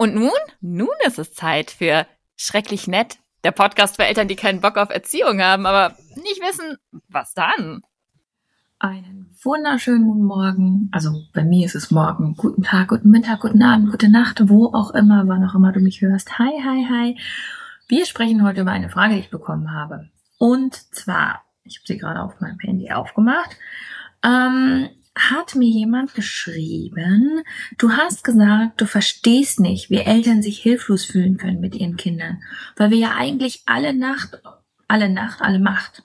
Und nun? Nun ist es Zeit für Schrecklich Nett, der Podcast für Eltern, die keinen Bock auf Erziehung haben, aber nicht wissen, was dann. Einen wunderschönen guten Morgen. Also bei mir ist es morgen. Guten Tag, guten Mittag, guten Abend, gute Nacht, wo auch immer, wann auch immer du mich hörst. Hi, hi, hi. Wir sprechen heute über eine Frage, die ich bekommen habe. Und zwar, ich habe sie gerade auf meinem Handy aufgemacht. Ähm, hat mir jemand geschrieben, du hast gesagt, du verstehst nicht, wie Eltern sich hilflos fühlen können mit ihren Kindern, weil wir ja eigentlich alle Nacht, alle Nacht, alle Macht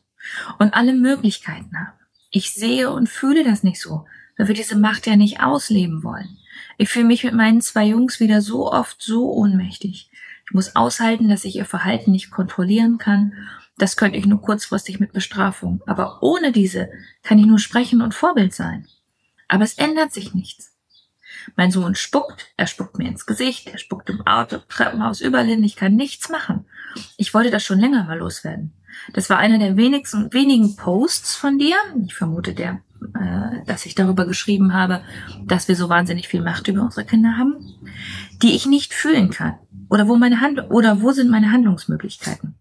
und alle Möglichkeiten haben. Ich sehe und fühle das nicht so, weil wir diese Macht ja nicht ausleben wollen. Ich fühle mich mit meinen zwei Jungs wieder so oft so ohnmächtig. Ich muss aushalten, dass ich ihr Verhalten nicht kontrollieren kann das könnte ich nur kurzfristig mit Bestrafung. Aber ohne diese kann ich nur sprechen und Vorbild sein. Aber es ändert sich nichts. Mein Sohn spuckt, er spuckt mir ins Gesicht, er spuckt im Auto, Treppenhaus, überall hin, ich kann nichts machen. Ich wollte das schon länger mal loswerden. Das war einer der wenigsten, wenigen Posts von dir. Ich vermute der, äh, dass ich darüber geschrieben habe, dass wir so wahnsinnig viel Macht über unsere Kinder haben, die ich nicht fühlen kann. Oder wo meine Hand, oder wo sind meine Handlungsmöglichkeiten?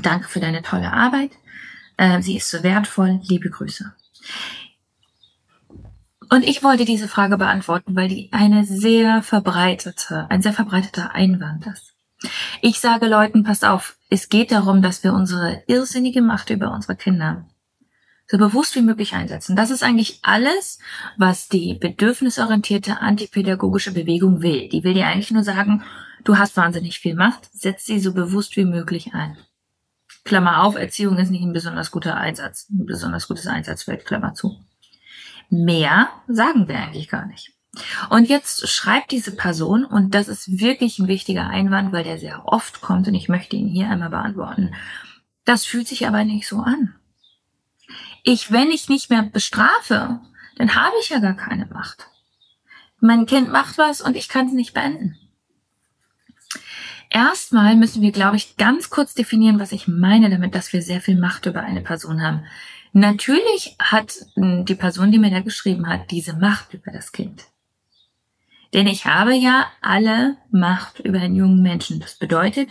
Danke für deine tolle Arbeit. Äh, sie ist so wertvoll. Liebe Grüße. Und ich wollte diese Frage beantworten, weil die eine sehr verbreitete, ein sehr verbreiteter Einwand ist. Ich sage Leuten, passt auf, es geht darum, dass wir unsere irrsinnige Macht über unsere Kinder so bewusst wie möglich einsetzen. Das ist eigentlich alles, was die bedürfnisorientierte antipädagogische Bewegung will. Die will dir eigentlich nur sagen, du hast wahnsinnig viel Macht, setz sie so bewusst wie möglich ein. Klammer auf, Erziehung ist nicht ein besonders guter Einsatz, ein besonders gutes Einsatzfeld, Klammer zu. Mehr sagen wir eigentlich gar nicht. Und jetzt schreibt diese Person, und das ist wirklich ein wichtiger Einwand, weil der sehr oft kommt und ich möchte ihn hier einmal beantworten. Das fühlt sich aber nicht so an. Ich, wenn ich nicht mehr bestrafe, dann habe ich ja gar keine Macht. Mein Kind macht was und ich kann es nicht beenden. Erstmal müssen wir, glaube ich, ganz kurz definieren, was ich meine damit, dass wir sehr viel Macht über eine Person haben. Natürlich hat hm, die Person, die mir da geschrieben hat, diese Macht über das Kind. Denn ich habe ja alle Macht über einen jungen Menschen. Das bedeutet,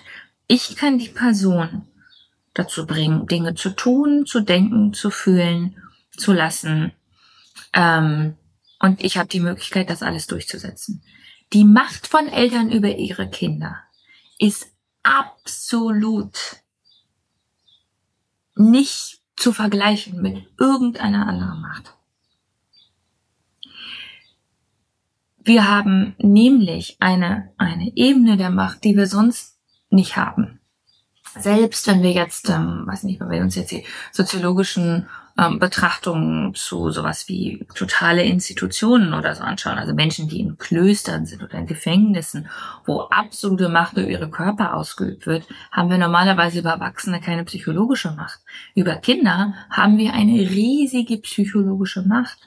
ich kann die Person dazu bringen, Dinge zu tun, zu denken, zu fühlen, zu lassen. Ähm, und ich habe die Möglichkeit, das alles durchzusetzen. Die Macht von Eltern über ihre Kinder ist absolut nicht zu vergleichen mit irgendeiner anderen Macht. Wir haben nämlich eine, eine Ebene der Macht, die wir sonst nicht haben. Selbst wenn wir jetzt, ähm, weiß nicht, wenn wir uns jetzt die soziologischen ähm, Betrachtungen zu sowas wie totale Institutionen oder so anschauen, also Menschen, die in Klöstern sind oder in Gefängnissen, wo absolute Macht über ihre Körper ausgeübt wird, haben wir normalerweise über Erwachsene keine psychologische Macht. Über Kinder haben wir eine riesige psychologische Macht.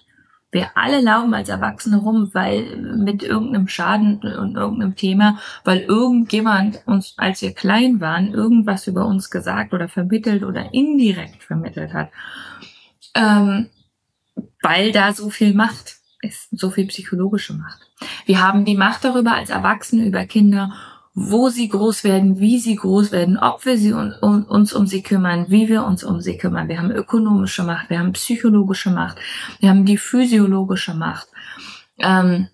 Wir alle laufen als Erwachsene rum, weil mit irgendeinem Schaden und irgendeinem Thema, weil irgendjemand uns, als wir klein waren, irgendwas über uns gesagt oder vermittelt oder indirekt vermittelt hat ähm, weil da so viel Macht ist, so viel psychologische Macht. Wir haben die Macht darüber als Erwachsene, über Kinder, wo sie groß werden, wie sie groß werden, ob wir sie un, um, uns um sie kümmern, wie wir uns um sie kümmern. Wir haben ökonomische Macht, wir haben psychologische Macht, wir haben die physiologische Macht. Ähm,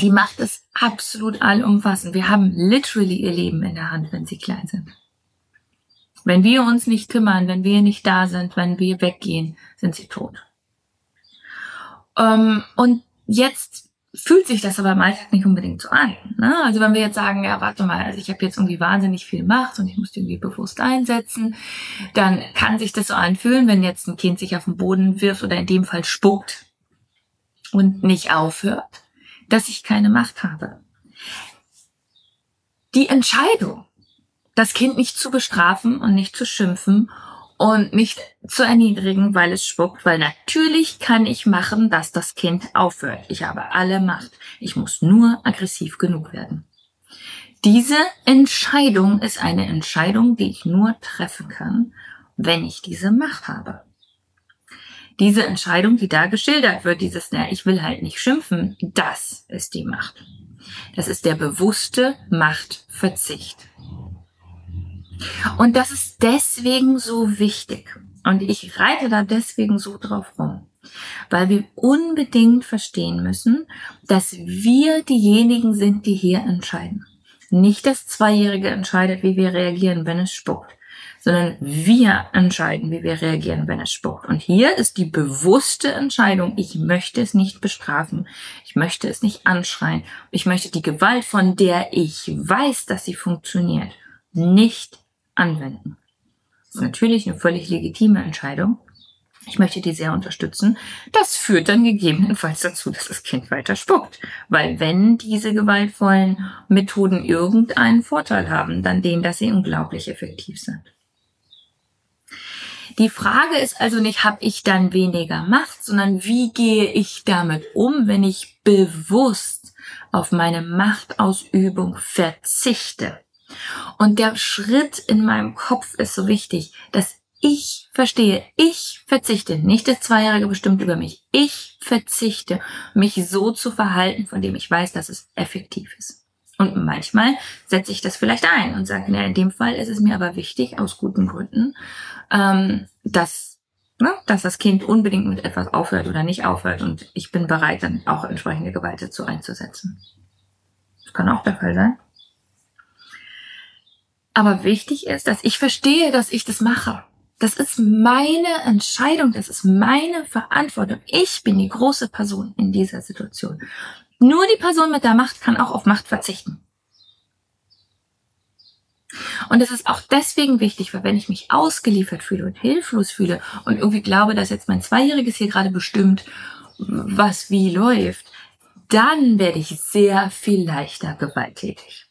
die Macht ist absolut allumfassend. Wir haben literally ihr Leben in der Hand, wenn sie klein sind. Wenn wir uns nicht kümmern, wenn wir nicht da sind, wenn wir weggehen, sind sie tot. Ähm, und jetzt fühlt sich das aber im Alltag nicht unbedingt so an. Ne? Also wenn wir jetzt sagen, ja, warte mal, also ich habe jetzt irgendwie wahnsinnig viel Macht und ich muss die irgendwie bewusst einsetzen, dann kann sich das so anfühlen, wenn jetzt ein Kind sich auf den Boden wirft oder in dem Fall spuckt und nicht aufhört, dass ich keine Macht habe. Die Entscheidung, das Kind nicht zu bestrafen und nicht zu schimpfen und nicht zu erniedrigen, weil es spuckt, weil natürlich kann ich machen, dass das Kind aufhört. Ich habe alle Macht. Ich muss nur aggressiv genug werden. Diese Entscheidung ist eine Entscheidung, die ich nur treffen kann, wenn ich diese Macht habe. Diese Entscheidung, die da geschildert wird, dieses, na, ich will halt nicht schimpfen, das ist die Macht. Das ist der bewusste Machtverzicht. Und das ist deswegen so wichtig. Und ich reite da deswegen so drauf rum. Weil wir unbedingt verstehen müssen, dass wir diejenigen sind, die hier entscheiden. Nicht das Zweijährige entscheidet, wie wir reagieren, wenn es spuckt, sondern wir entscheiden, wie wir reagieren, wenn es spuckt. Und hier ist die bewusste Entscheidung, ich möchte es nicht bestrafen, ich möchte es nicht anschreien, ich möchte die Gewalt, von der ich weiß, dass sie funktioniert, nicht anwenden. Das ist natürlich eine völlig legitime Entscheidung. Ich möchte die sehr unterstützen. Das führt dann gegebenenfalls dazu, dass das Kind weiter spuckt. Weil wenn diese gewaltvollen Methoden irgendeinen Vorteil haben, dann den, dass sie unglaublich effektiv sind. Die Frage ist also nicht, habe ich dann weniger Macht, sondern wie gehe ich damit um, wenn ich bewusst auf meine Machtausübung verzichte. Und der Schritt in meinem Kopf ist so wichtig, dass ich verstehe, ich verzichte, nicht das Zweijährige bestimmt über mich. Ich verzichte, mich so zu verhalten, von dem ich weiß, dass es effektiv ist. Und manchmal setze ich das vielleicht ein und sage, na, in dem Fall ist es mir aber wichtig, aus guten Gründen, ähm, dass, ne, dass das Kind unbedingt mit etwas aufhört oder nicht aufhört. Und ich bin bereit, dann auch entsprechende Gewalt dazu einzusetzen. Das kann auch der Fall sein. Aber wichtig ist, dass ich verstehe, dass ich das mache. Das ist meine Entscheidung, das ist meine Verantwortung. Ich bin die große Person in dieser Situation. Nur die Person mit der Macht kann auch auf Macht verzichten. Und es ist auch deswegen wichtig, weil wenn ich mich ausgeliefert fühle und hilflos fühle und irgendwie glaube, dass jetzt mein Zweijähriges hier gerade bestimmt, was wie läuft, dann werde ich sehr viel leichter gewalttätig.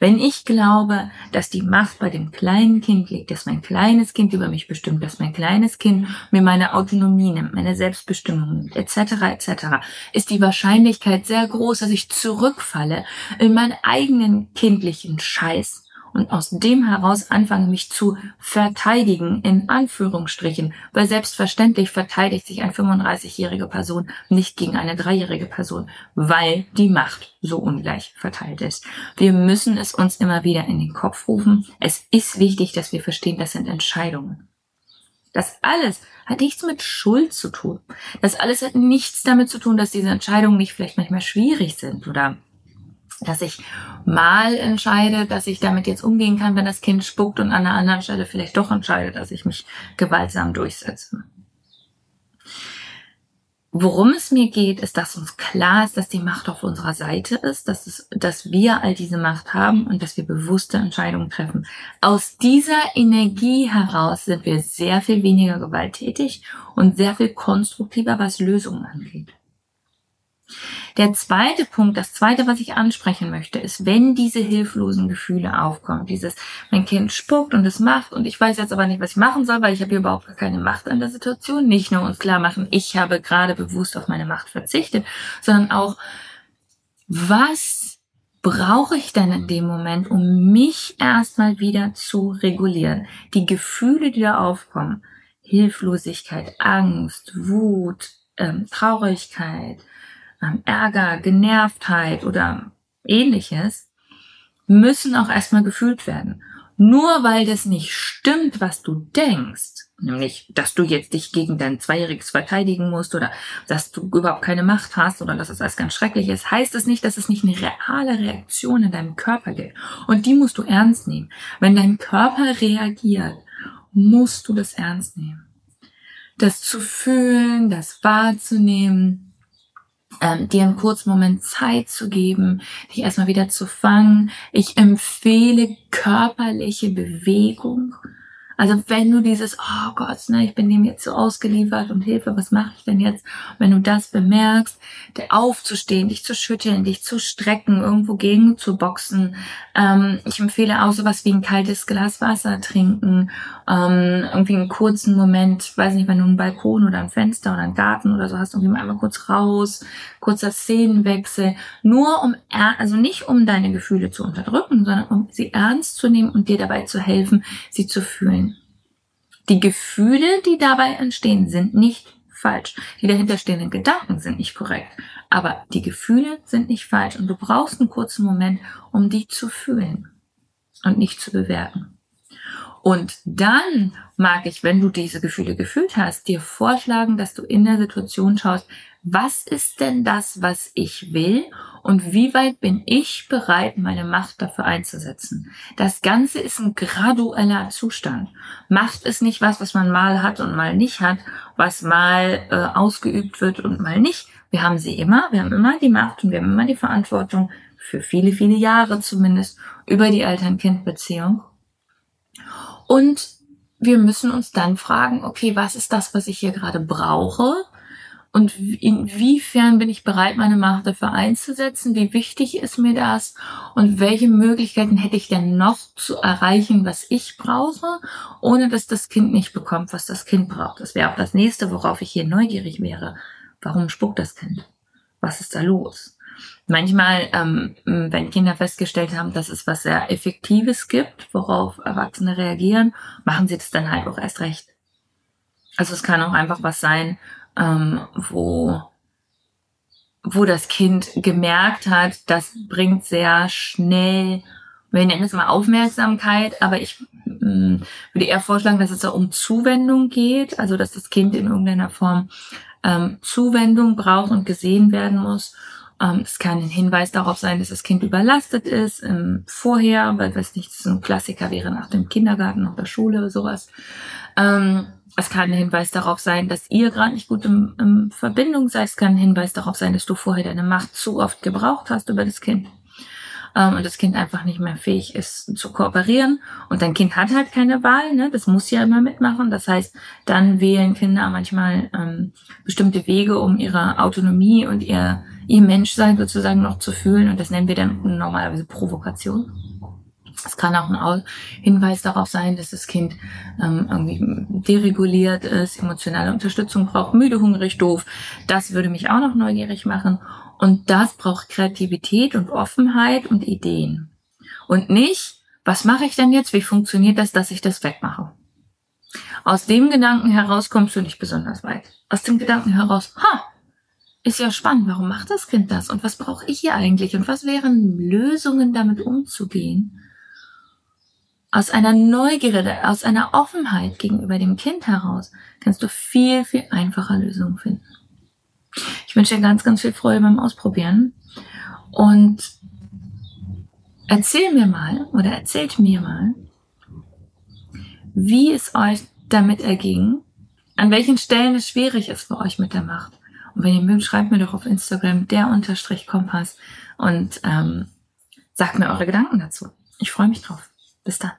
Wenn ich glaube, dass die Macht bei dem kleinen Kind liegt, dass mein kleines Kind über mich bestimmt, dass mein kleines Kind mir meine Autonomie nimmt, meine Selbstbestimmung nimmt, etc., etc., ist die Wahrscheinlichkeit sehr groß, dass ich zurückfalle in meinen eigenen kindlichen Scheiß und aus dem heraus anfange, mich zu verteidigen, in Anführungsstrichen, weil selbstverständlich verteidigt sich eine 35-jährige Person nicht gegen eine dreijährige Person, weil die Macht so ungleich verteilt ist. Wir müssen es uns immer wieder in den Kopf rufen. Es ist wichtig, dass wir verstehen, das sind Entscheidungen. Das alles hat nichts mit Schuld zu tun. Das alles hat nichts damit zu tun, dass diese Entscheidungen nicht vielleicht manchmal schwierig sind oder dass ich mal entscheide, dass ich damit jetzt umgehen kann, wenn das Kind spuckt und an einer anderen Stelle vielleicht doch entscheide, dass ich mich gewaltsam durchsetze. Worum es mir geht, ist, dass uns klar ist, dass die Macht auf unserer Seite ist, dass, es, dass wir all diese Macht haben und dass wir bewusste Entscheidungen treffen. Aus dieser Energie heraus sind wir sehr viel weniger gewalttätig und sehr viel konstruktiver, was Lösungen angeht. Der zweite Punkt, das zweite, was ich ansprechen möchte, ist, wenn diese hilflosen Gefühle aufkommen, dieses, mein Kind spuckt und es macht und ich weiß jetzt aber nicht, was ich machen soll, weil ich habe überhaupt gar keine Macht an der Situation. Nicht nur uns klar machen, ich habe gerade bewusst auf meine Macht verzichtet, sondern auch, was brauche ich denn in dem Moment, um mich erstmal wieder zu regulieren? Die Gefühle, die da aufkommen, Hilflosigkeit, Angst, Wut, ähm, Traurigkeit, Ärger, Genervtheit oder ähnliches, müssen auch erstmal gefühlt werden. Nur weil das nicht stimmt, was du denkst, nämlich, dass du jetzt dich gegen dein Zweijähriges verteidigen musst oder dass du überhaupt keine Macht hast oder dass es alles ganz schrecklich ist, heißt es das nicht, dass es nicht eine reale Reaktion in deinem Körper gibt. Und die musst du ernst nehmen. Wenn dein Körper reagiert, musst du das ernst nehmen. Das zu fühlen, das wahrzunehmen, ähm, dir einen kurzen Moment Zeit zu geben, dich erstmal wieder zu fangen. Ich empfehle körperliche Bewegung. Also wenn du dieses, oh Gott, ne, ich bin dem jetzt so ausgeliefert und Hilfe, was mache ich denn jetzt? Wenn du das bemerkst, aufzustehen, dich zu schütteln, dich zu strecken, irgendwo gegen zu boxen. Ähm, ich empfehle auch sowas wie ein kaltes Glas Wasser trinken, ähm, irgendwie einen kurzen Moment, weiß nicht, wenn du einen Balkon oder ein Fenster oder einen Garten oder so hast, irgendwie mal einmal kurz raus, kurzer Szenenwechsel, nur um, also nicht um deine Gefühle zu unterdrücken, sondern um sie ernst zu nehmen und dir dabei zu helfen, sie zu fühlen. Die Gefühle, die dabei entstehen, sind nicht falsch. Die dahinterstehenden Gedanken sind nicht korrekt. Aber die Gefühle sind nicht falsch und du brauchst einen kurzen Moment, um die zu fühlen und nicht zu bewerten. Und dann mag ich, wenn du diese Gefühle gefühlt hast, dir vorschlagen, dass du in der Situation schaust, was ist denn das, was ich will und wie weit bin ich bereit, meine Macht dafür einzusetzen. Das Ganze ist ein gradueller Zustand. Macht ist nicht was, was man mal hat und mal nicht hat, was mal äh, ausgeübt wird und mal nicht. Wir haben sie immer, wir haben immer die Macht und wir haben immer die Verantwortung, für viele, viele Jahre zumindest, über die Eltern-Kind-Beziehung. Und wir müssen uns dann fragen, okay, was ist das, was ich hier gerade brauche? Und inwiefern bin ich bereit, meine Macht dafür einzusetzen? Wie wichtig ist mir das? Und welche Möglichkeiten hätte ich denn noch zu erreichen, was ich brauche, ohne dass das Kind nicht bekommt, was das Kind braucht? Das wäre auch das nächste, worauf ich hier neugierig wäre. Warum spuckt das Kind? Was ist da los? Manchmal, ähm, wenn Kinder festgestellt haben, dass es was sehr Effektives gibt, worauf Erwachsene reagieren, machen sie das dann halt auch erst recht. Also es kann auch einfach was sein, ähm, wo, wo das Kind gemerkt hat, das bringt sehr schnell, wir nennen es mal Aufmerksamkeit, aber ich mh, würde eher vorschlagen, dass es da um Zuwendung geht, also dass das Kind in irgendeiner Form ähm, Zuwendung braucht und gesehen werden muss. Ähm, es kann ein Hinweis darauf sein, dass das Kind überlastet ist ähm, vorher, weil das nicht so ein Klassiker wäre nach dem Kindergarten, nach der Schule oder sowas. Ähm, es kann ein Hinweis darauf sein, dass ihr gerade nicht gut in, in Verbindung seid. Es kann ein Hinweis darauf sein, dass du vorher deine Macht zu oft gebraucht hast über das Kind ähm, und das Kind einfach nicht mehr fähig ist zu kooperieren. Und dein Kind hat halt keine Wahl, ne? das muss ja immer mitmachen. Das heißt, dann wählen Kinder manchmal ähm, bestimmte Wege, um ihre Autonomie und ihr, ihr Menschsein sozusagen noch zu fühlen. Und das nennen wir dann normalerweise Provokation. Es kann auch ein Hinweis darauf sein, dass das Kind ähm, irgendwie dereguliert ist, emotionale Unterstützung braucht, müde, hungrig, doof. Das würde mich auch noch neugierig machen. Und das braucht Kreativität und Offenheit und Ideen. Und nicht, was mache ich denn jetzt? Wie funktioniert das, dass ich das wegmache? Aus dem Gedanken heraus kommst du nicht besonders weit. Aus dem Gedanken heraus, ha, ist ja spannend, warum macht das Kind das? Und was brauche ich hier eigentlich? Und was wären Lösungen, damit umzugehen? Aus einer Neugierde, aus einer Offenheit gegenüber dem Kind heraus, kannst du viel, viel einfacher Lösungen finden. Ich wünsche dir ganz, ganz viel Freude beim Ausprobieren und erzähl mir mal oder erzählt mir mal, wie es euch damit erging, an welchen Stellen es schwierig ist für euch mit der Macht. Und wenn ihr mögt, schreibt mir doch auf Instagram der Unterstrich Kompass und ähm, sagt mir eure Gedanken dazu. Ich freue mich drauf. Bis dann.